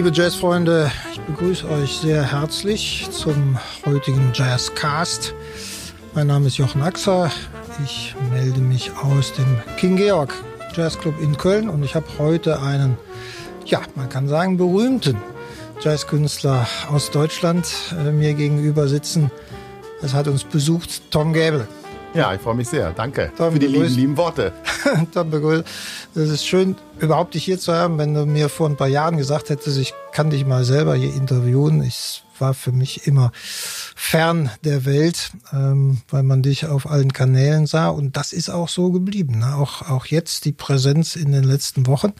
Liebe Jazzfreunde, ich begrüße euch sehr herzlich zum heutigen Jazzcast. Mein Name ist Jochen Axer. Ich melde mich aus dem King Georg Jazzclub in Köln und ich habe heute einen, ja, man kann sagen, berühmten Jazzkünstler aus Deutschland äh, mir gegenüber sitzen. Es hat uns besucht Tom Gäbel. Ja, ich freue mich sehr. Danke Tom, für die lieben, lieben Worte. Tom begrüßt. Es ist schön, überhaupt dich hier zu haben. Wenn du mir vor ein paar Jahren gesagt hättest, ich kann dich mal selber hier interviewen, ich war für mich immer fern der Welt, ähm, weil man dich auf allen Kanälen sah. Und das ist auch so geblieben. Ne? Auch, auch jetzt die Präsenz in den letzten Wochen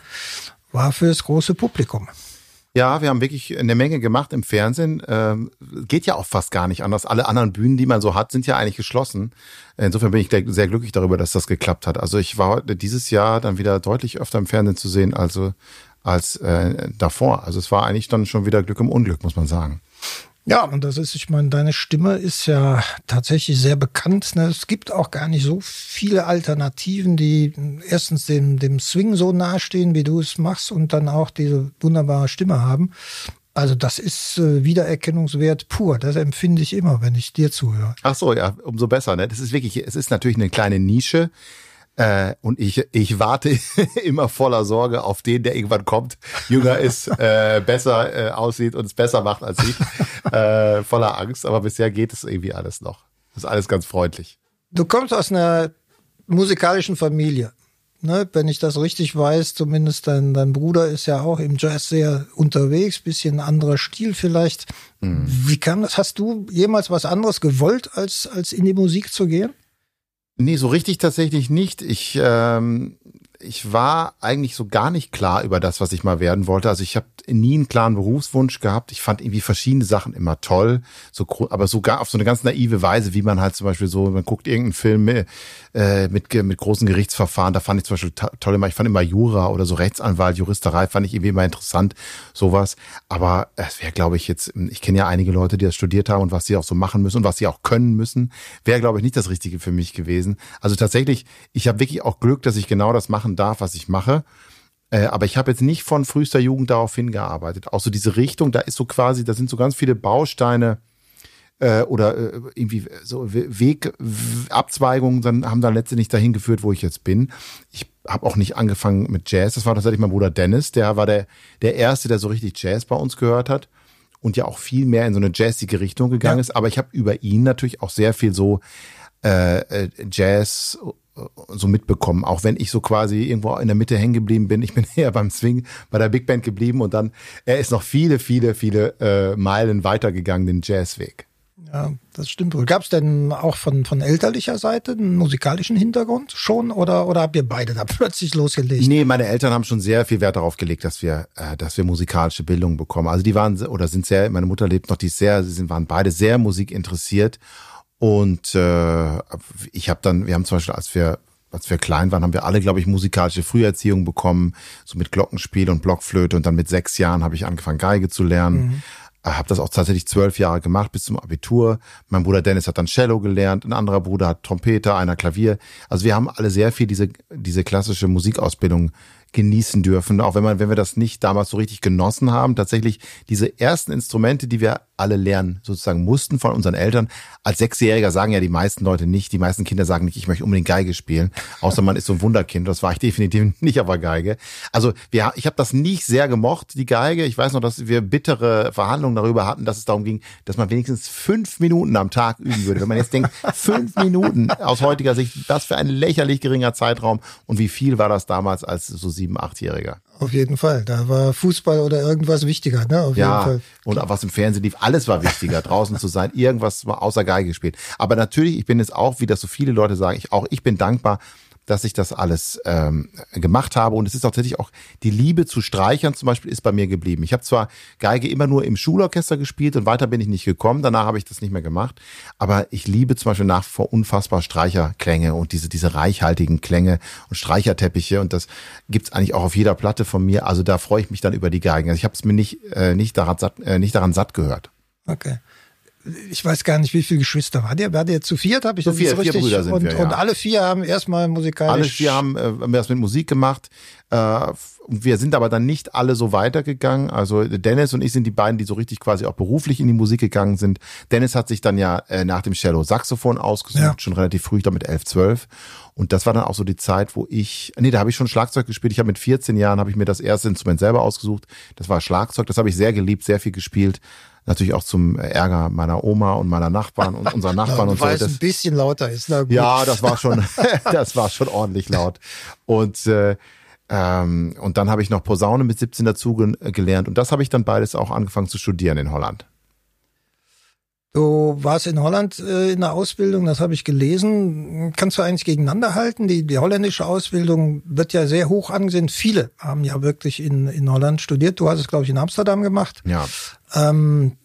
war für das große Publikum. Ja, wir haben wirklich eine Menge gemacht im Fernsehen. Ähm, geht ja auch fast gar nicht anders. Alle anderen Bühnen, die man so hat, sind ja eigentlich geschlossen. Insofern bin ich sehr glücklich darüber, dass das geklappt hat. Also ich war dieses Jahr dann wieder deutlich öfter im Fernsehen zu sehen, also als äh, davor. Also es war eigentlich dann schon wieder Glück im Unglück, muss man sagen. Ja, und das ist, ich meine, deine Stimme ist ja tatsächlich sehr bekannt. Ne? Es gibt auch gar nicht so viele Alternativen, die erstens dem, dem Swing so nahestehen, wie du es machst, und dann auch diese wunderbare Stimme haben. Also das ist äh, Wiedererkennungswert pur. Das empfinde ich immer, wenn ich dir zuhöre. Ach so, ja, umso besser. Ne? Das ist wirklich, es ist natürlich eine kleine Nische. Äh, und ich, ich warte immer voller Sorge auf den, der irgendwann kommt, jünger ist, äh, besser äh, aussieht und es besser macht als ich. Äh, voller Angst, aber bisher geht es irgendwie alles noch. Ist alles ganz freundlich. Du kommst aus einer musikalischen Familie. Ne, wenn ich das richtig weiß, zumindest dein, dein Bruder ist ja auch im Jazz sehr unterwegs, bisschen anderer Stil vielleicht. Mhm. Wie kam das? Hast du jemals was anderes gewollt, als, als in die Musik zu gehen? Nee, so richtig tatsächlich nicht. Ich, ähm, ich war eigentlich so gar nicht klar über das, was ich mal werden wollte. Also ich habe nie einen klaren Berufswunsch gehabt. Ich fand irgendwie verschiedene Sachen immer toll, so, aber sogar auf so eine ganz naive Weise, wie man halt zum Beispiel so, man guckt irgendeinen Film äh, mit, mit großen Gerichtsverfahren, da fand ich zum Beispiel toll immer, ich fand immer Jura oder so Rechtsanwalt, Juristerei, fand ich irgendwie immer interessant, sowas. Aber es wäre, glaube ich, jetzt, ich kenne ja einige Leute, die das studiert haben und was sie auch so machen müssen und was sie auch können müssen, wäre, glaube ich, nicht das Richtige für mich gewesen. Also tatsächlich, ich habe wirklich auch Glück, dass ich genau das machen darf, was ich mache. Äh, aber ich habe jetzt nicht von frühester Jugend darauf hingearbeitet. Auch so diese Richtung, da ist so quasi, da sind so ganz viele Bausteine äh, oder äh, irgendwie so Wegabzweigungen, dann haben dann letztendlich dahin geführt, wo ich jetzt bin. Ich habe auch nicht angefangen mit Jazz. Das war tatsächlich mein Bruder Dennis, der war der, der Erste, der so richtig Jazz bei uns gehört hat und ja auch viel mehr in so eine jazzige Richtung gegangen ja. ist. Aber ich habe über ihn natürlich auch sehr viel so äh, äh Jazz so mitbekommen, auch wenn ich so quasi irgendwo in der Mitte hängen geblieben bin. Ich bin eher beim Swing bei der Big Band geblieben und dann, er ist noch viele, viele, viele äh, Meilen weitergegangen, den Jazzweg. Ja, das stimmt wohl. Gab es denn auch von, von elterlicher Seite einen musikalischen Hintergrund schon oder, oder habt ihr beide da plötzlich losgelegt? Nee, meine Eltern haben schon sehr viel Wert darauf gelegt, dass wir, äh, dass wir musikalische Bildung bekommen. Also die waren oder sind sehr, meine Mutter lebt noch, die sehr, sie sind, waren beide sehr musikinteressiert und äh, ich habe dann, wir haben zum Beispiel, als wir als wir klein waren, haben wir alle, glaube ich, musikalische Früherziehung bekommen, so mit Glockenspiel und Blockflöte. Und dann mit sechs Jahren habe ich angefangen, Geige zu lernen. Mhm. Äh, habe das auch tatsächlich zwölf Jahre gemacht bis zum Abitur. Mein Bruder Dennis hat dann Cello gelernt, ein anderer Bruder hat Trompete, einer Klavier. Also wir haben alle sehr viel diese, diese klassische Musikausbildung genießen dürfen, auch wenn man, wenn wir das nicht damals so richtig genossen haben, tatsächlich diese ersten Instrumente, die wir alle lernen, sozusagen mussten von unseren Eltern. Als Sechsjähriger sagen ja die meisten Leute nicht, die meisten Kinder sagen nicht, ich möchte unbedingt Geige spielen, außer man ist so ein Wunderkind. Das war ich definitiv nicht, aber Geige. Also wir, ich habe das nicht sehr gemocht, die Geige. Ich weiß noch, dass wir bittere Verhandlungen darüber hatten, dass es darum ging, dass man wenigstens fünf Minuten am Tag üben würde. Wenn man jetzt denkt, fünf Minuten aus heutiger Sicht, was für ein lächerlich geringer Zeitraum und wie viel war das damals als so sieben, achtjähriger? Auf jeden Fall. Da war Fußball oder irgendwas wichtiger, ne? Auf ja, jeden Fall. und auch was im Fernsehen lief, alles war wichtiger, draußen zu sein, irgendwas war außer Geige gespielt. Aber natürlich, ich bin jetzt auch, wie das so viele Leute sagen, ich auch, ich bin dankbar, dass ich das alles ähm, gemacht habe. Und es ist tatsächlich auch die Liebe zu Streichern zum Beispiel ist bei mir geblieben. Ich habe zwar Geige immer nur im Schulorchester gespielt und weiter bin ich nicht gekommen. Danach habe ich das nicht mehr gemacht. Aber ich liebe zum Beispiel nach vor unfassbar Streicherklänge und diese, diese reichhaltigen Klänge und Streicherteppiche. Und das gibt's eigentlich auch auf jeder Platte von mir. Also da freue ich mich dann über die Geigen. Also ich habe es mir nicht, äh, nicht, daran satt, äh, nicht daran satt gehört. Okay ich weiß gar nicht, wie viele Geschwister war der? War der zu viert? Habe ich zu vier, richtig? Vier Brüder sind und, wir, ja. und alle vier haben erstmal musikalisch. Alle vier haben, äh, haben das mit Musik gemacht. Äh, wir sind aber dann nicht alle so weitergegangen. Also Dennis und ich sind die beiden, die so richtig quasi auch beruflich in die Musik gegangen sind. Dennis hat sich dann ja äh, nach dem Cello Saxophon ausgesucht, ja. schon relativ früh, damit 11, 12. Und das war dann auch so die Zeit, wo ich, nee, da habe ich schon Schlagzeug gespielt. Ich habe mit 14 Jahren habe ich mir das erste Instrument selber ausgesucht. Das war Schlagzeug. Das habe ich sehr geliebt, sehr viel gespielt. Natürlich auch zum Ärger meiner Oma und meiner Nachbarn und unserer Nachbarn und so. Weil es ein bisschen lauter ist. Na gut. Ja, das war schon, das war schon ordentlich laut. Und äh, ähm, und dann habe ich noch Posaune mit 17 dazu gelernt und das habe ich dann beides auch angefangen zu studieren in Holland. Du warst in Holland äh, in der Ausbildung, das habe ich gelesen. Kannst du eigentlich gegeneinander halten? Die, die holländische Ausbildung wird ja sehr hoch angesehen. Viele haben ja wirklich in, in Holland studiert. Du hast es, glaube ich, in Amsterdam gemacht. Ja. Ähm,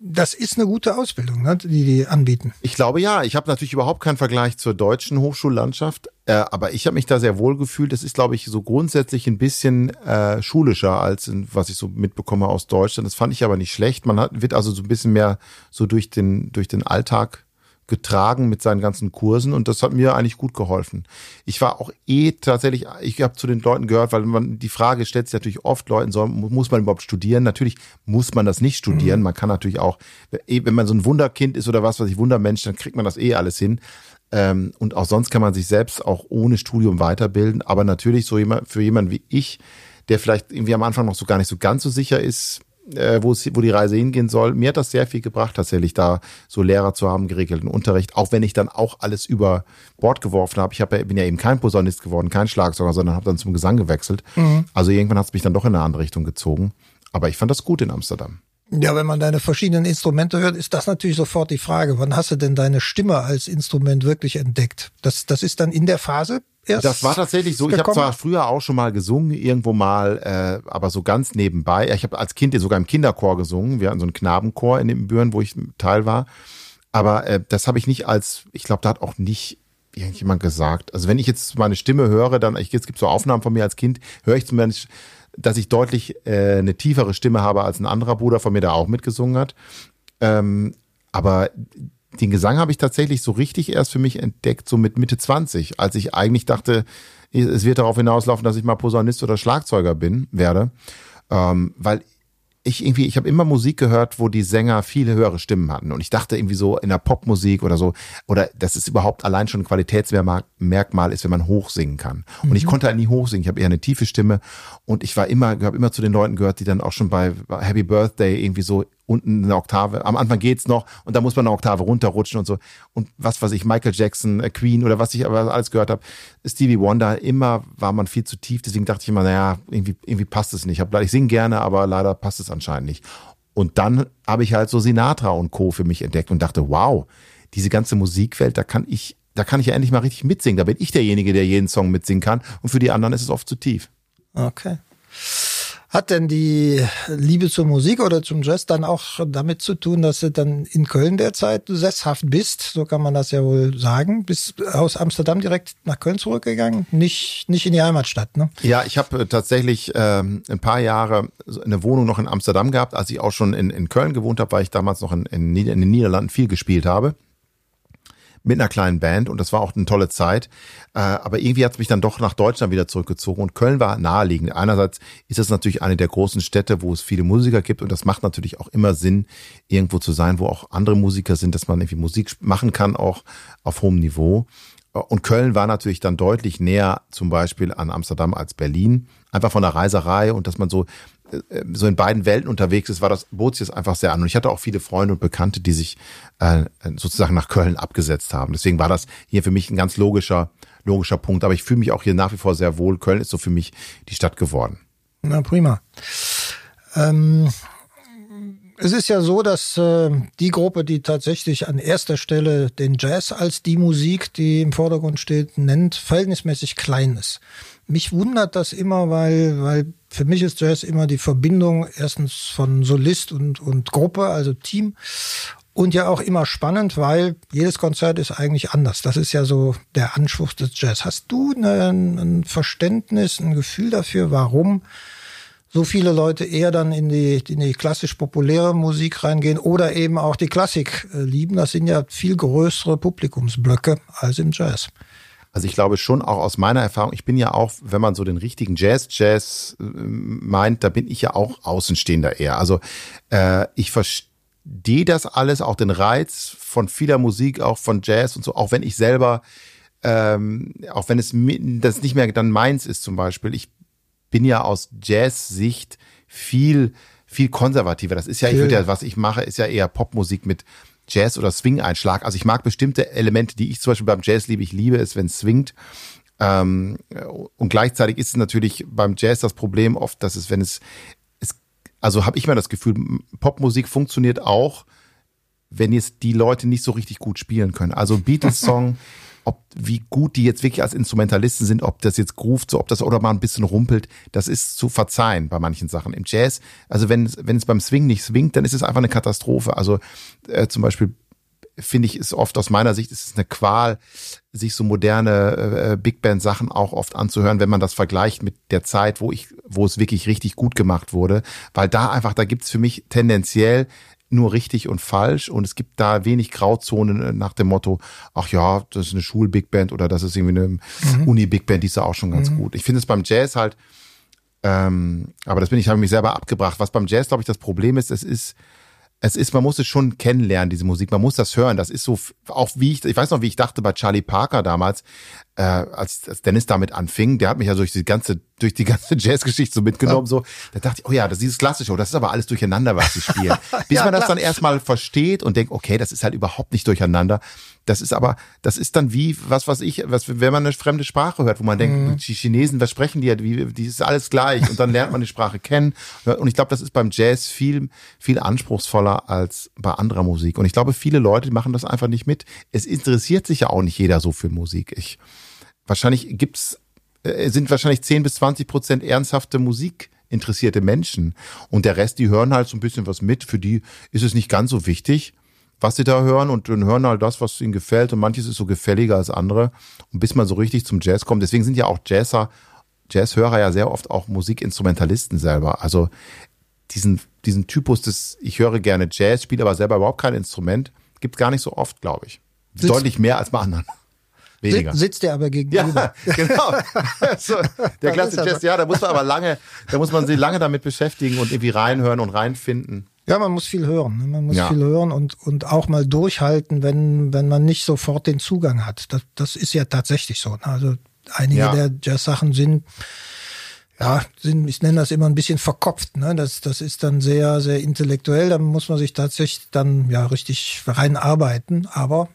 das ist eine gute Ausbildung, ne, die die anbieten. Ich glaube ja. Ich habe natürlich überhaupt keinen Vergleich zur deutschen Hochschullandschaft, äh, aber ich habe mich da sehr wohl gefühlt. Das ist, glaube ich, so grundsätzlich ein bisschen äh, schulischer als in, was ich so mitbekomme aus Deutschland. Das fand ich aber nicht schlecht. Man hat, wird also so ein bisschen mehr so durch den durch den Alltag getragen mit seinen ganzen Kursen und das hat mir eigentlich gut geholfen. Ich war auch eh tatsächlich, ich habe zu den Leuten gehört, weil man die Frage stellt sich natürlich oft Leuten, soll, muss man überhaupt studieren? Natürlich muss man das nicht studieren. Mhm. Man kann natürlich auch, eh, wenn man so ein Wunderkind ist oder was, was ich Wundermensch, dann kriegt man das eh alles hin. Ähm, und auch sonst kann man sich selbst auch ohne Studium weiterbilden. Aber natürlich so jemand, für jemanden wie ich, der vielleicht irgendwie am Anfang noch so gar nicht so ganz so sicher ist, äh, wo, es, wo die Reise hingehen soll. Mir hat das sehr viel gebracht, tatsächlich da so Lehrer zu haben, geregelten Unterricht, auch wenn ich dann auch alles über Bord geworfen habe. Ich hab, bin ja eben kein Posaunist geworden, kein Schlagzeuger, sondern habe dann zum Gesang gewechselt. Mhm. Also irgendwann hat es mich dann doch in eine andere Richtung gezogen. Aber ich fand das gut in Amsterdam. Ja, wenn man deine verschiedenen Instrumente hört, ist das natürlich sofort die Frage, wann hast du denn deine Stimme als Instrument wirklich entdeckt? Das, das ist dann in der Phase erst. Das war tatsächlich so. Gekommen? Ich habe zwar früher auch schon mal gesungen, irgendwo mal, äh, aber so ganz nebenbei. Ich habe als Kind sogar im Kinderchor gesungen. Wir hatten so einen Knabenchor in den Büren, wo ich Teil war. Aber äh, das habe ich nicht als, ich glaube, da hat auch nicht irgendjemand gesagt. Also wenn ich jetzt meine Stimme höre, dann, ich, es gibt so Aufnahmen von mir als Kind, höre ich zumindest dass ich deutlich äh, eine tiefere Stimme habe als ein anderer Bruder von mir, der auch mitgesungen hat. Ähm, aber den Gesang habe ich tatsächlich so richtig erst für mich entdeckt, so mit Mitte 20, als ich eigentlich dachte, es wird darauf hinauslaufen, dass ich mal Posaunist oder Schlagzeuger bin, werde. Ähm, weil ich irgendwie, ich habe immer Musik gehört, wo die Sänger viele höhere Stimmen hatten. Und ich dachte irgendwie so in der Popmusik oder so, oder dass es überhaupt allein schon ein Qualitätsmerkmal ist, wenn man hoch singen kann. Und ich mhm. konnte halt nie hoch singen. Ich habe eher eine tiefe Stimme. Und ich war immer, habe immer zu den Leuten gehört, die dann auch schon bei Happy Birthday irgendwie so unten eine Oktave. Am Anfang geht's noch und da muss man eine Oktave runterrutschen und so. Und was weiß ich, Michael Jackson, äh, Queen oder was ich aber alles gehört habe, Stevie Wonder, immer war man viel zu tief. Deswegen dachte ich immer, naja, irgendwie, irgendwie passt es nicht. Ich, singe gerne, aber leider passt es anscheinend nicht. Und dann habe ich halt so Sinatra und Co. für mich entdeckt und dachte, wow, diese ganze Musikwelt, da kann ich, da kann ich ja endlich mal richtig mitsingen. Da bin ich derjenige, der jeden Song mitsingen kann. Und für die anderen ist es oft zu tief. Okay. Hat denn die Liebe zur Musik oder zum Jazz dann auch damit zu tun, dass du dann in Köln derzeit sesshaft bist? So kann man das ja wohl sagen. Bist aus Amsterdam direkt nach Köln zurückgegangen? Nicht, nicht in die Heimatstadt, ne? Ja, ich habe äh, tatsächlich ähm, ein paar Jahre eine Wohnung noch in Amsterdam gehabt. Als ich auch schon in, in Köln gewohnt habe, weil ich damals noch in, in, in den Niederlanden viel gespielt habe mit einer kleinen Band und das war auch eine tolle Zeit. Äh, aber irgendwie hat es mich dann doch nach Deutschland wieder zurückgezogen und Köln war naheliegend. Einerseits ist es natürlich eine der großen Städte, wo es viele Musiker gibt und das macht natürlich auch immer Sinn, irgendwo zu sein, wo auch andere Musiker sind, dass man irgendwie Musik machen kann, auch auf hohem Niveau. Und Köln war natürlich dann deutlich näher zum Beispiel an Amsterdam als Berlin. Einfach von der Reiserei und dass man so äh, so in beiden Welten unterwegs ist, war das bot sich einfach sehr an. Und ich hatte auch viele Freunde und Bekannte, die sich äh, sozusagen nach Köln abgesetzt haben. Deswegen war das hier für mich ein ganz logischer, logischer Punkt. Aber ich fühle mich auch hier nach wie vor sehr wohl. Köln ist so für mich die Stadt geworden. Na prima. Ähm, es ist ja so, dass äh, die Gruppe, die tatsächlich an erster Stelle den Jazz als die Musik, die im Vordergrund steht, nennt, verhältnismäßig klein ist. Mich wundert das immer, weil, weil für mich ist Jazz immer die Verbindung erstens von Solist und, und Gruppe, also Team. Und ja auch immer spannend, weil jedes Konzert ist eigentlich anders. Das ist ja so der Anspruch des Jazz. Hast du ein, ein Verständnis, ein Gefühl dafür, warum so viele Leute eher dann in die, in die klassisch populäre Musik reingehen oder eben auch die Klassik äh, lieben. Das sind ja viel größere Publikumsblöcke als im Jazz. Also ich glaube schon auch aus meiner Erfahrung, ich bin ja auch, wenn man so den richtigen Jazz, Jazz äh, meint, da bin ich ja auch Außenstehender eher. Also äh, ich verstehe das alles, auch den Reiz von vieler Musik, auch von Jazz und so, auch wenn ich selber, ähm, auch wenn es das nicht mehr dann meins ist zum Beispiel. Ich bin ja aus Jazz-Sicht viel viel konservativer. Das ist ja, ich würde ja, was ich mache, ist ja eher Popmusik mit Jazz- oder Swing-Einschlag. Also ich mag bestimmte Elemente, die ich zum Beispiel beim Jazz liebe. Ich liebe es, wenn es swingt. Ähm, und gleichzeitig ist es natürlich beim Jazz das Problem oft, dass es, wenn es, es also habe ich mal das Gefühl, Popmusik funktioniert auch, wenn jetzt die Leute nicht so richtig gut spielen können. Also Beatles-Song ob wie gut die jetzt wirklich als Instrumentalisten sind, ob das jetzt groovt, so ob das oder mal ein bisschen rumpelt, das ist zu verzeihen bei manchen Sachen. Im Jazz, also wenn, wenn es beim Swing nicht swingt, dann ist es einfach eine Katastrophe. Also äh, zum Beispiel finde ich, ist oft aus meiner Sicht ist es eine Qual, sich so moderne äh, Big Band Sachen auch oft anzuhören, wenn man das vergleicht mit der Zeit, wo ich, wo es wirklich richtig gut gemacht wurde, weil da einfach, da gibt's für mich tendenziell nur richtig und falsch und es gibt da wenig Grauzonen äh, nach dem Motto, ach ja, das ist eine Schul-Big Band oder das ist irgendwie eine mhm. Uni-Big Band, die ist ja auch schon ganz mhm. gut. Ich finde es beim Jazz halt, ähm, aber das bin ich, habe mich selber abgebracht. Was beim Jazz, glaube ich, das Problem ist, es ist, es ist, man muss es schon kennenlernen, diese Musik. Man muss das hören. Das ist so, auch wie ich, ich weiß noch, wie ich dachte bei Charlie Parker damals, äh, als, als Dennis damit anfing, der hat mich ja durch die ganze, durch die ganze Jazzgeschichte so mitgenommen, so. Da dachte ich, oh ja, das ist dieses klassische, das ist aber alles durcheinander, was sie spielen. Bis ja, man das klar. dann erstmal versteht und denkt, okay, das ist halt überhaupt nicht durcheinander. Das ist aber, das ist dann wie, was, was ich, was, wenn man eine fremde Sprache hört, wo man denkt, mhm. die Chinesen, was sprechen die, wie, die ist alles gleich und dann lernt man die Sprache kennen. Und ich glaube, das ist beim Jazz viel, viel anspruchsvoller als bei anderer Musik. Und ich glaube, viele Leute machen das einfach nicht mit. Es interessiert sich ja auch nicht jeder so für Musik. Ich, wahrscheinlich gibt's, äh, sind wahrscheinlich 10 bis 20 Prozent ernsthafte Musik interessierte Menschen. Und der Rest, die hören halt so ein bisschen was mit. Für die ist es nicht ganz so wichtig was sie da hören und dann hören halt das, was ihnen gefällt und manches ist so gefälliger als andere und bis man so richtig zum Jazz kommt. Deswegen sind ja auch Jazzer, Jazzhörer ja sehr oft auch Musikinstrumentalisten selber. Also diesen, diesen Typus des, ich höre gerne Jazz, spiele aber selber überhaupt kein Instrument, gibt gar nicht so oft, glaube ich. Deutlich mehr als bei anderen. Weniger. Sitzt der aber gegenüber. Ja, genau. so, der klassische Jazz, ja, da muss man aber lange, da muss man sich lange damit beschäftigen und irgendwie reinhören und reinfinden. Ja, man muss viel hören. Ne? Man muss ja. viel hören und, und auch mal durchhalten, wenn, wenn man nicht sofort den Zugang hat. Das, das ist ja tatsächlich so. Ne? Also einige ja. der Jazz-Sachen sind, ja, sind, ich nenne das immer ein bisschen verkopft. Ne? Das, das ist dann sehr, sehr intellektuell. Da muss man sich tatsächlich dann ja richtig reinarbeiten. Aber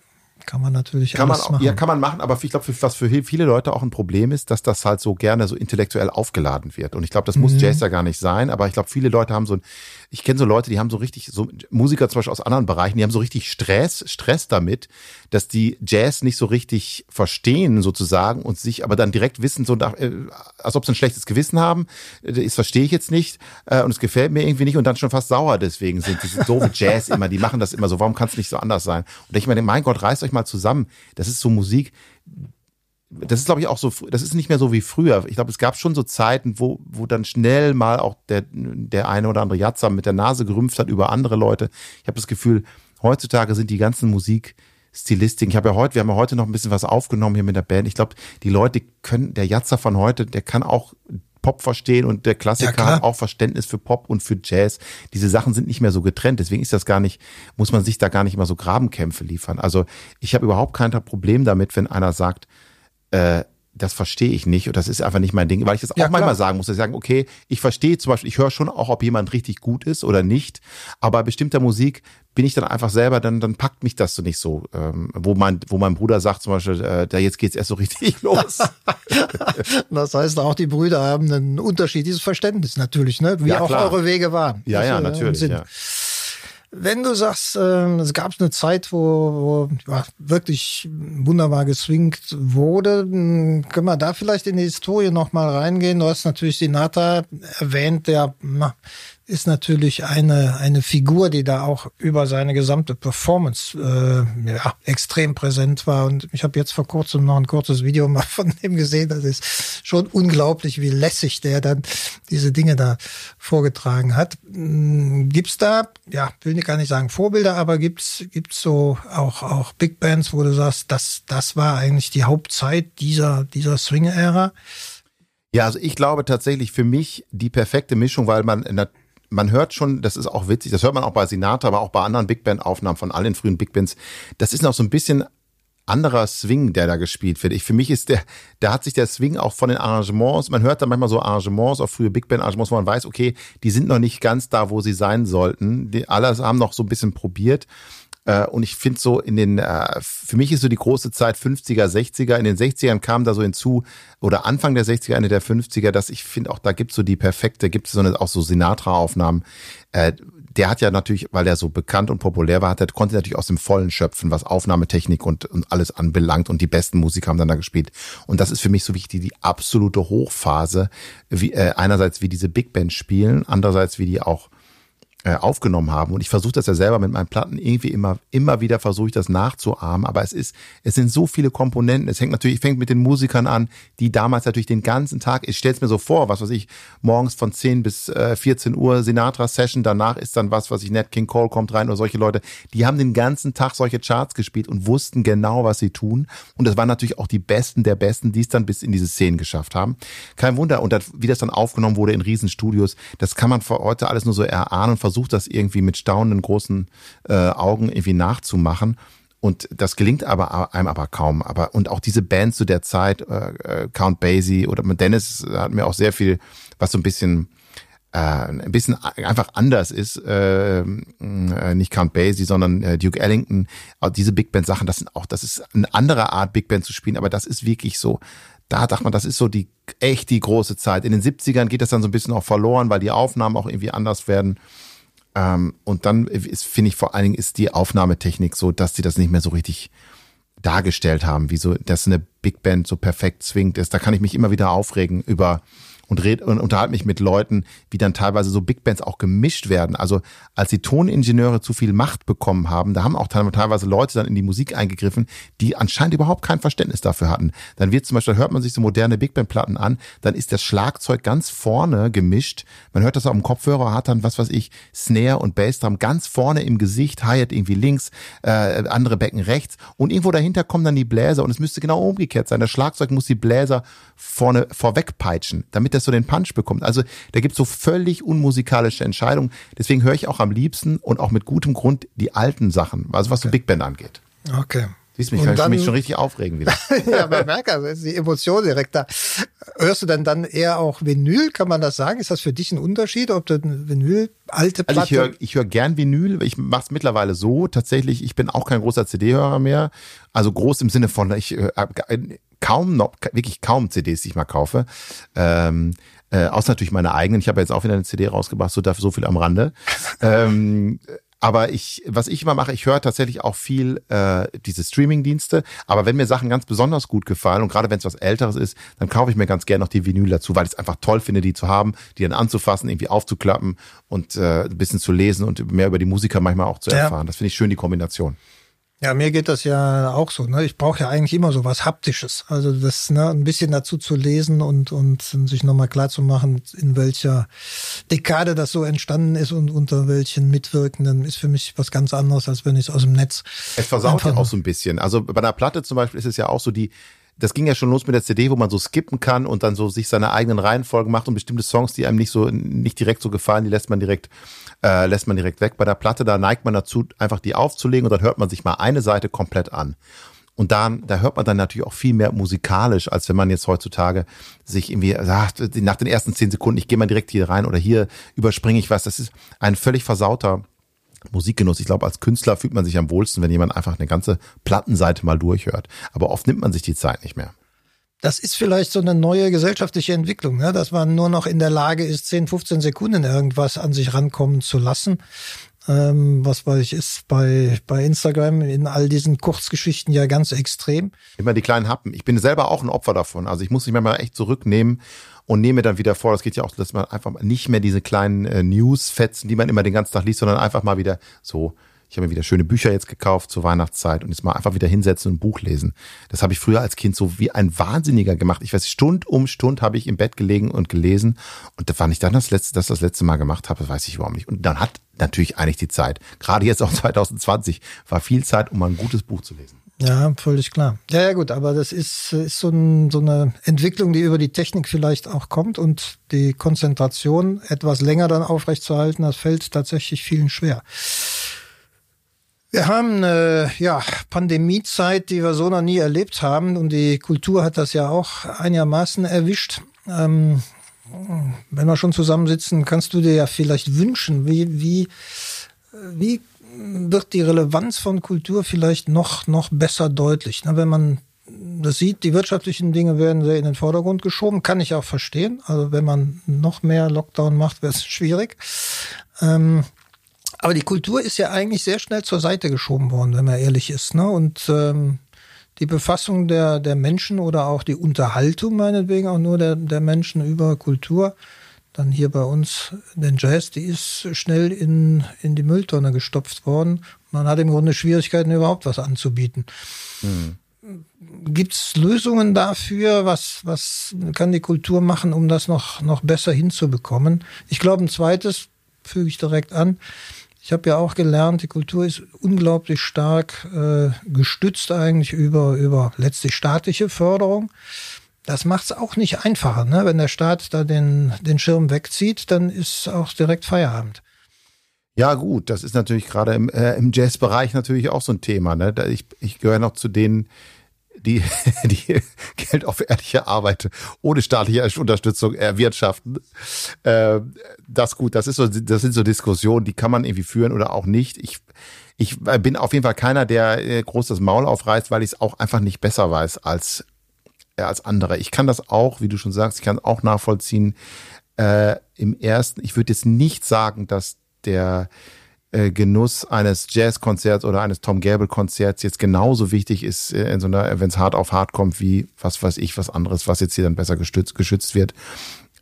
kann man natürlich kann man, machen. Ja, kann man machen, aber ich glaube, was für viele Leute auch ein Problem ist, dass das halt so gerne so intellektuell aufgeladen wird. Und ich glaube, das muss mhm. Jazz ja gar nicht sein, aber ich glaube, viele Leute haben so ein, ich kenne so Leute, die haben so richtig, so Musiker zum Beispiel aus anderen Bereichen, die haben so richtig Stress, Stress damit, dass die Jazz nicht so richtig verstehen sozusagen und sich aber dann direkt wissen, so äh, als ob sie ein schlechtes Gewissen haben, äh, das verstehe ich jetzt nicht äh, und es gefällt mir irgendwie nicht und dann schon fast sauer deswegen sind. Diese doofe Jazz immer, die machen das immer so, warum kann es nicht so anders sein? Und ich meine, mein Gott, reißt euch mal zusammen. Das ist so Musik, das ist, glaube ich, auch so, das ist nicht mehr so wie früher. Ich glaube, es gab schon so Zeiten, wo, wo dann schnell mal auch der, der eine oder andere Jatzer mit der Nase gerümpft hat über andere Leute. Ich habe das Gefühl, heutzutage sind die ganzen Musikstilistiken. Ich habe ja heute, wir haben ja heute noch ein bisschen was aufgenommen hier mit der Band. Ich glaube, die Leute können, der Jatzer von heute, der kann auch Pop verstehen und der Klassiker ja, hat auch Verständnis für Pop und für Jazz. Diese Sachen sind nicht mehr so getrennt. Deswegen ist das gar nicht, muss man sich da gar nicht immer so Grabenkämpfe liefern. Also ich habe überhaupt kein Problem damit, wenn einer sagt, äh, das verstehe ich nicht und das ist einfach nicht mein Ding, weil ich das auch ja, manchmal sagen muss, dass ich sagen, okay, ich verstehe zum Beispiel, ich höre schon auch, ob jemand richtig gut ist oder nicht, aber bei bestimmter Musik bin ich dann einfach selber, dann, dann packt mich das so nicht so, ähm, wo mein, wo mein Bruder sagt zum Beispiel, äh, da jetzt geht's erst so richtig los. das heißt, auch die Brüder haben einen unterschiedliches Verständnis natürlich, ne? Wie ja, auch eure Wege waren. Ja, ja, natürlich. Ja. Wenn du sagst, äh, es gab eine Zeit, wo, wo ja, wirklich wunderbar geswingt wurde, hm, können wir da vielleicht in die Historie nochmal reingehen? Du hast natürlich Sinatra erwähnt, der na, ist natürlich eine, eine Figur, die da auch über seine gesamte Performance äh, ja, extrem präsent war. Und ich habe jetzt vor kurzem noch ein kurzes Video mal von dem gesehen. Das ist schon unglaublich, wie lässig der dann diese Dinge da vorgetragen hat. Hm, gibt's da, ja, will ich gar nicht sagen Vorbilder, aber gibt's gibt's so auch, auch Big Bands, wo du sagst, das, das war eigentlich die Hauptzeit dieser, dieser Swing-Ära? Ja, also ich glaube tatsächlich für mich die perfekte Mischung, weil man man hört schon, das ist auch witzig, das hört man auch bei Sinatra, aber auch bei anderen Big Band Aufnahmen von allen frühen Big Bands. Das ist noch so ein bisschen anderer Swing, der da gespielt wird. Ich, für mich ist der, da hat sich der Swing auch von den Arrangements, man hört da manchmal so Arrangements, auch frühe Big Band Arrangements, wo man weiß, okay, die sind noch nicht ganz da, wo sie sein sollten. Die alle haben noch so ein bisschen probiert. Äh, und ich finde so in den, äh, für mich ist so die große Zeit 50er, 60er. In den 60ern kam da so hinzu, oder Anfang der 60er, Ende der 50er, dass ich finde auch, da gibt's so die perfekte, gibt es so auch so Sinatra-Aufnahmen. Äh, der hat ja natürlich, weil er so bekannt und populär war, hat er konnte natürlich aus dem Vollen schöpfen, was Aufnahmetechnik und, und alles anbelangt und die besten Musiker haben dann da gespielt. Und das ist für mich so wichtig, die absolute Hochphase, wie, äh, einerseits wie diese Big Band spielen, andererseits wie die auch äh, aufgenommen haben. Und ich versuche das ja selber mit meinen Platten irgendwie immer, immer wieder versuche ich das nachzuahmen. Aber es ist, es sind so viele Komponenten. Es hängt natürlich, fängt mit den Musikern an, die damals natürlich den ganzen Tag, ich stelle es mir so vor, was weiß ich, morgens von 10 bis äh, 14 Uhr Sinatra-Session, danach ist dann was, was ich, Nat King Cole kommt rein oder solche Leute, die haben den ganzen Tag solche Charts gespielt und wussten genau, was sie tun. Und das waren natürlich auch die Besten der Besten, die es dann bis in diese Szenen geschafft haben. Kein Wunder. Und das, wie das dann aufgenommen wurde in Riesenstudios, das kann man vor heute alles nur so erahnen und versuchen, versucht das irgendwie mit staunenden großen äh, Augen irgendwie nachzumachen. Und das gelingt aber einem aber kaum. Aber und auch diese Bands zu der Zeit, äh, äh Count Basie oder Dennis hat mir auch sehr viel, was so ein bisschen äh, ein bisschen einfach anders ist, äh, äh, nicht Count Basie, sondern äh, Duke Ellington, auch diese Big Band Sachen, das sind auch, das ist eine andere Art Big Band zu spielen, aber das ist wirklich so, da dachte man, das ist so die echt die große Zeit. In den 70ern geht das dann so ein bisschen auch verloren, weil die Aufnahmen auch irgendwie anders werden. Ähm, und dann finde ich vor allen Dingen ist die Aufnahmetechnik so, dass sie das nicht mehr so richtig dargestellt haben, wie so, dass eine Big Band so perfekt zwingt ist. Da kann ich mich immer wieder aufregen über und, red, und unterhalte mich mit Leuten, wie dann teilweise so Big Bands auch gemischt werden. Also als die Toningenieure zu viel Macht bekommen haben, da haben auch teilweise Leute dann in die Musik eingegriffen, die anscheinend überhaupt kein Verständnis dafür hatten. Dann wird zum Beispiel, hört man sich so moderne Big Band Platten an, dann ist das Schlagzeug ganz vorne gemischt. Man hört das auch im Kopfhörer, hat dann, was weiß ich, Snare und Bassdrum ganz vorne im Gesicht, Hi-Hat irgendwie links, äh, andere Becken rechts und irgendwo dahinter kommen dann die Bläser und es müsste genau umgekehrt sein. Das Schlagzeug muss die Bläser vorne vorwegpeitschen, damit das so den Punch bekommt. Also da gibt es so völlig unmusikalische Entscheidungen. Deswegen höre ich auch am liebsten und auch mit gutem Grund die alten Sachen, also was okay. so Big Band angeht. Okay. Siehst mich, kann ich mich schon richtig aufregen wieder. ja, man merkt also, ist die Emotion direkt da. Hörst du denn dann eher auch Vinyl? Kann man das sagen? Ist das für dich ein Unterschied, ob du ein Vinyl, alte Platte? Also ich höre ich hör gern Vinyl. Ich mache es mittlerweile so. Tatsächlich, ich bin auch kein großer CD-Hörer mehr. Also groß im Sinne von, ich äh, kaum noch, wirklich kaum CDs, die ich mal kaufe. Ähm, äh, außer natürlich meine eigenen. Ich habe jetzt auch wieder eine CD rausgebracht, so dafür so viel am Rande. ähm, aber ich, was ich immer mache, ich höre tatsächlich auch viel äh, diese Streaming-Dienste. Aber wenn mir Sachen ganz besonders gut gefallen und gerade wenn es was Älteres ist, dann kaufe ich mir ganz gerne noch die Vinyl dazu, weil ich es einfach toll finde, die zu haben, die dann anzufassen, irgendwie aufzuklappen und äh, ein bisschen zu lesen und mehr über die Musiker manchmal auch zu erfahren. Ja. Das finde ich schön, die Kombination. Ja, mir geht das ja auch so. Ne? Ich brauche ja eigentlich immer so was Haptisches. Also das ne, ein bisschen dazu zu lesen und, und sich nochmal klar zu machen, in welcher Dekade das so entstanden ist und unter welchen Mitwirkenden, ist für mich was ganz anderes, als wenn ich es aus dem Netz. Es versaut ja auch so ein bisschen. Also bei einer Platte zum Beispiel ist es ja auch so, die, das ging ja schon los mit der CD, wo man so skippen kann und dann so sich seine eigenen Reihenfolgen macht und bestimmte Songs, die einem nicht so nicht direkt so gefallen, die lässt man direkt äh, lässt man direkt weg. Bei der Platte da neigt man dazu, einfach die aufzulegen und dann hört man sich mal eine Seite komplett an. Und dann, da hört man dann natürlich auch viel mehr musikalisch, als wenn man jetzt heutzutage sich irgendwie sagt, nach den ersten zehn Sekunden, ich gehe mal direkt hier rein oder hier überspringe ich was. Das ist ein völlig versauter Musikgenuss. Ich glaube, als Künstler fühlt man sich am wohlsten, wenn jemand einfach eine ganze Plattenseite mal durchhört. Aber oft nimmt man sich die Zeit nicht mehr. Das ist vielleicht so eine neue gesellschaftliche Entwicklung, ne? dass man nur noch in der Lage ist, 10, 15 Sekunden irgendwas an sich rankommen zu lassen. ähm, was weiß ich, ist bei, bei Instagram in all diesen Kurzgeschichten ja ganz extrem. Immer die kleinen Happen. Ich bin selber auch ein Opfer davon. Also ich muss mich manchmal echt zurücknehmen und nehme dann wieder vor, das geht ja auch, dass man einfach nicht mehr diese kleinen äh, News-Fetzen, die man immer den ganzen Tag liest, sondern einfach mal wieder so ich habe mir wieder schöne Bücher jetzt gekauft zur Weihnachtszeit und jetzt mal einfach wieder hinsetzen und ein Buch lesen. Das habe ich früher als Kind so wie ein Wahnsinniger gemacht. Ich weiß, Stund um Stund habe ich im Bett gelegen und gelesen. Und da fand ich dann das letzte, das das letzte Mal gemacht habe, weiß ich überhaupt nicht. Und dann hat natürlich eigentlich die Zeit. Gerade jetzt auch 2020 war viel Zeit, um mal ein gutes Buch zu lesen. Ja, völlig klar. Ja, ja, gut, aber das ist, ist so, ein, so eine Entwicklung, die über die Technik vielleicht auch kommt und die Konzentration etwas länger dann aufrechtzuerhalten, das fällt tatsächlich vielen schwer. Wir haben eine ja, Pandemiezeit, die wir so noch nie erlebt haben. Und die Kultur hat das ja auch einigermaßen erwischt. Ähm, wenn wir schon zusammensitzen, kannst du dir ja vielleicht wünschen, wie, wie, wie wird die Relevanz von Kultur vielleicht noch, noch besser deutlich? Na, wenn man das sieht, die wirtschaftlichen Dinge werden sehr in den Vordergrund geschoben, kann ich auch verstehen. Also wenn man noch mehr Lockdown macht, wäre es schwierig. Ähm, aber die Kultur ist ja eigentlich sehr schnell zur Seite geschoben worden, wenn man ehrlich ist. Ne? Und ähm, die Befassung der, der Menschen oder auch die Unterhaltung meinetwegen auch nur der, der Menschen über Kultur, dann hier bei uns den Jazz, die ist schnell in, in die Mülltonne gestopft worden. Man hat im Grunde Schwierigkeiten, überhaupt was anzubieten. Hm. Gibt es Lösungen dafür? Was, was kann die Kultur machen, um das noch, noch besser hinzubekommen? Ich glaube, ein zweites füge ich direkt an. Ich habe ja auch gelernt, die Kultur ist unglaublich stark äh, gestützt eigentlich über, über letztlich staatliche Förderung. Das macht es auch nicht einfacher. Ne? Wenn der Staat da den, den Schirm wegzieht, dann ist auch direkt Feierabend. Ja, gut, das ist natürlich gerade im, äh, im Jazzbereich natürlich auch so ein Thema. Ne? Ich, ich gehöre noch zu denen, die, die Geld auf ehrliche Arbeit ohne staatliche Unterstützung erwirtschaften. Äh, das gut, das ist so, das sind so Diskussionen, die kann man irgendwie führen oder auch nicht. Ich, ich bin auf jeden Fall keiner, der äh, groß das Maul aufreißt, weil ich es auch einfach nicht besser weiß als, als andere. Ich kann das auch, wie du schon sagst, ich kann auch nachvollziehen. Äh, Im ersten, ich würde jetzt nicht sagen, dass der äh, Genuss eines Jazzkonzerts oder eines Tom Gable Konzerts jetzt genauso wichtig ist äh, so wenn es hart auf hart kommt, wie was weiß ich, was anderes, was jetzt hier dann besser gestützt, geschützt wird.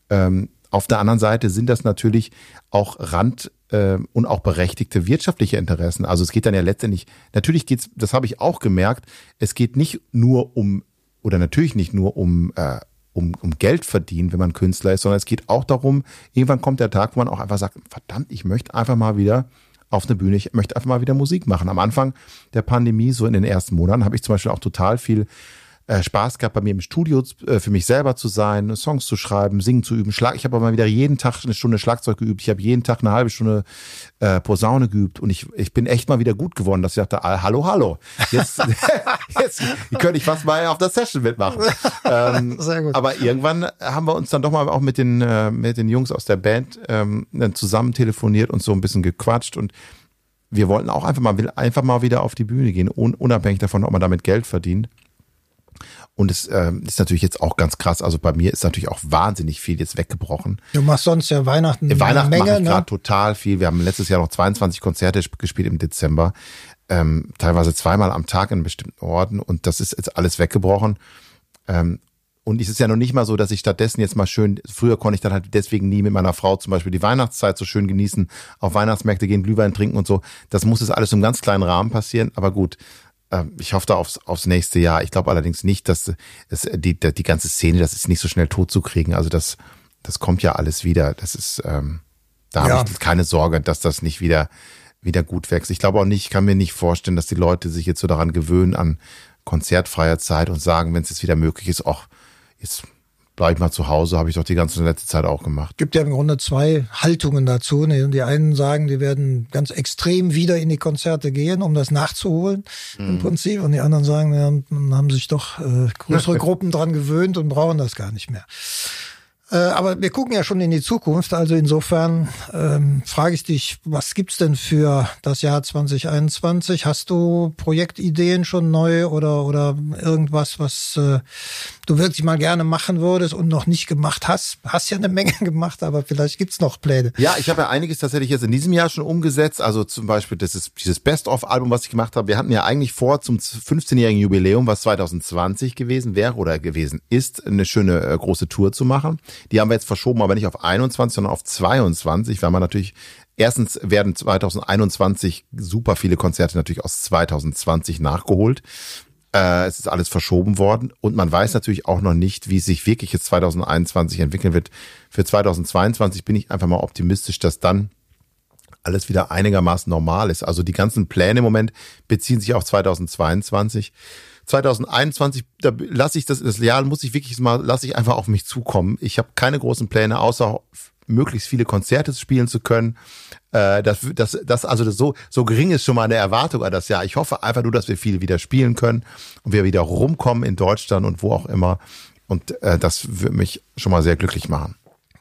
Ähm, auf der anderen Seite sind das natürlich auch Rand äh, und auch berechtigte wirtschaftliche Interessen. Also es geht dann ja letztendlich, natürlich geht's, das habe ich auch gemerkt, es geht nicht nur um, oder natürlich nicht nur um äh, um, um Geld verdienen, wenn man Künstler ist, sondern es geht auch darum, irgendwann kommt der Tag, wo man auch einfach sagt, verdammt, ich möchte einfach mal wieder auf eine Bühne. Ich möchte einfach mal wieder Musik machen. Am Anfang der Pandemie, so in den ersten Monaten, habe ich zum Beispiel auch total viel äh, Spaß gehabt, bei mir im Studio äh, für mich selber zu sein, Songs zu schreiben, singen zu üben. Schlag, ich habe mal wieder jeden Tag eine Stunde Schlagzeug geübt. Ich habe jeden Tag eine halbe Stunde äh, Posaune geübt und ich, ich bin echt mal wieder gut geworden, dass ich dachte, ah, hallo, hallo. Jetzt, jetzt könnte ich fast mal auf der Session mitmachen. Ähm, Sehr gut. Aber irgendwann haben wir uns dann doch mal auch mit den, äh, mit den Jungs aus der Band ähm, dann zusammen telefoniert und so ein bisschen gequatscht und wir wollten auch einfach mal, einfach mal wieder auf die Bühne gehen, unabhängig davon, ob man damit Geld verdient. Und es äh, ist natürlich jetzt auch ganz krass. Also bei mir ist natürlich auch wahnsinnig viel jetzt weggebrochen. Du machst sonst ja Weihnachten. In Weihnachten Menge, mache ich gerade ne? total viel. Wir haben letztes Jahr noch 22 Konzerte gespielt im Dezember. Ähm, teilweise zweimal am Tag in bestimmten Orten. Und das ist jetzt alles weggebrochen. Ähm, und es ist ja noch nicht mal so, dass ich stattdessen jetzt mal schön, früher konnte ich dann halt deswegen nie mit meiner Frau zum Beispiel die Weihnachtszeit so schön genießen, auf Weihnachtsmärkte gehen, Glühwein trinken und so. Das muss jetzt alles im ganz kleinen Rahmen passieren. Aber gut, ähm, ich hoffe da aufs, aufs nächste Jahr. Ich glaube allerdings nicht, dass es die, die ganze Szene, das ist nicht so schnell tot zu kriegen. Also das, das kommt ja alles wieder. Das ist, ähm, da ja. habe ich keine Sorge, dass das nicht wieder, wieder gut wächst. Ich glaube auch nicht, ich kann mir nicht vorstellen, dass die Leute sich jetzt so daran gewöhnen an konzertfreier Zeit und sagen, wenn es jetzt wieder möglich ist, auch jetzt bleib mal zu Hause, habe ich doch die ganze letzte Zeit auch gemacht. Gibt ja im Grunde zwei Haltungen dazu. Ne? Die einen sagen, die werden ganz extrem wieder in die Konzerte gehen, um das nachzuholen mhm. im Prinzip. Und die anderen sagen, ja, haben sich doch äh, größere Gruppen dran gewöhnt und brauchen das gar nicht mehr. Äh, aber wir gucken ja schon in die Zukunft. Also insofern ähm, frage ich dich, was gibt's denn für das Jahr 2021? Hast du Projektideen schon neu oder oder irgendwas, was äh, du wirklich mal gerne machen würdest und noch nicht gemacht hast. Hast ja eine Menge gemacht, aber vielleicht gibt's noch Pläne. Ja, ich habe ja einiges tatsächlich jetzt in diesem Jahr schon umgesetzt. Also zum Beispiel das ist dieses Best-of-Album, was ich gemacht habe. Wir hatten ja eigentlich vor, zum 15-jährigen Jubiläum, was 2020 gewesen wäre oder gewesen ist, eine schöne äh, große Tour zu machen. Die haben wir jetzt verschoben, aber nicht auf 21, sondern auf 22, weil man natürlich Erstens werden 2021 super viele Konzerte natürlich aus 2020 nachgeholt. Äh, es ist alles verschoben worden und man weiß natürlich auch noch nicht, wie sich wirklich jetzt 2021 entwickeln wird. Für 2022 bin ich einfach mal optimistisch, dass dann alles wieder einigermaßen normal ist. Also die ganzen Pläne im Moment beziehen sich auf 2022. 2021, da lasse ich das, das Jahr muss ich wirklich mal, lasse ich einfach auf mich zukommen. Ich habe keine großen Pläne, außer möglichst viele Konzerte spielen zu können. Äh, das, das, das, also das so, so gering ist schon mal eine Erwartung an das Jahr. Ich hoffe einfach nur, dass wir viel wieder spielen können und wir wieder rumkommen in Deutschland und wo auch immer. Und äh, das würde mich schon mal sehr glücklich machen.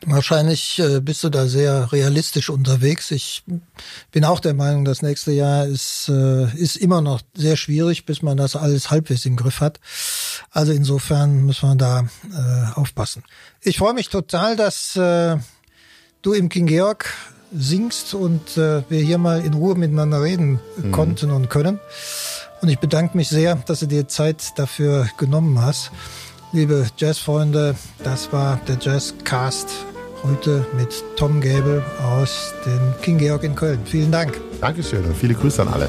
Wahrscheinlich äh, bist du da sehr realistisch unterwegs. Ich bin auch der Meinung, das nächste Jahr ist, äh, ist immer noch sehr schwierig, bis man das alles halbwegs im Griff hat. Also insofern muss man da äh, aufpassen. Ich freue mich total, dass äh, du im King Georg singst und äh, wir hier mal in Ruhe miteinander reden mhm. konnten und können. Und ich bedanke mich sehr, dass du dir Zeit dafür genommen hast. Liebe Jazzfreunde, das war der Jazzcast heute mit Tom Gable aus dem King Georg in Köln. Vielen Dank. Dankeschön und viele Grüße an alle.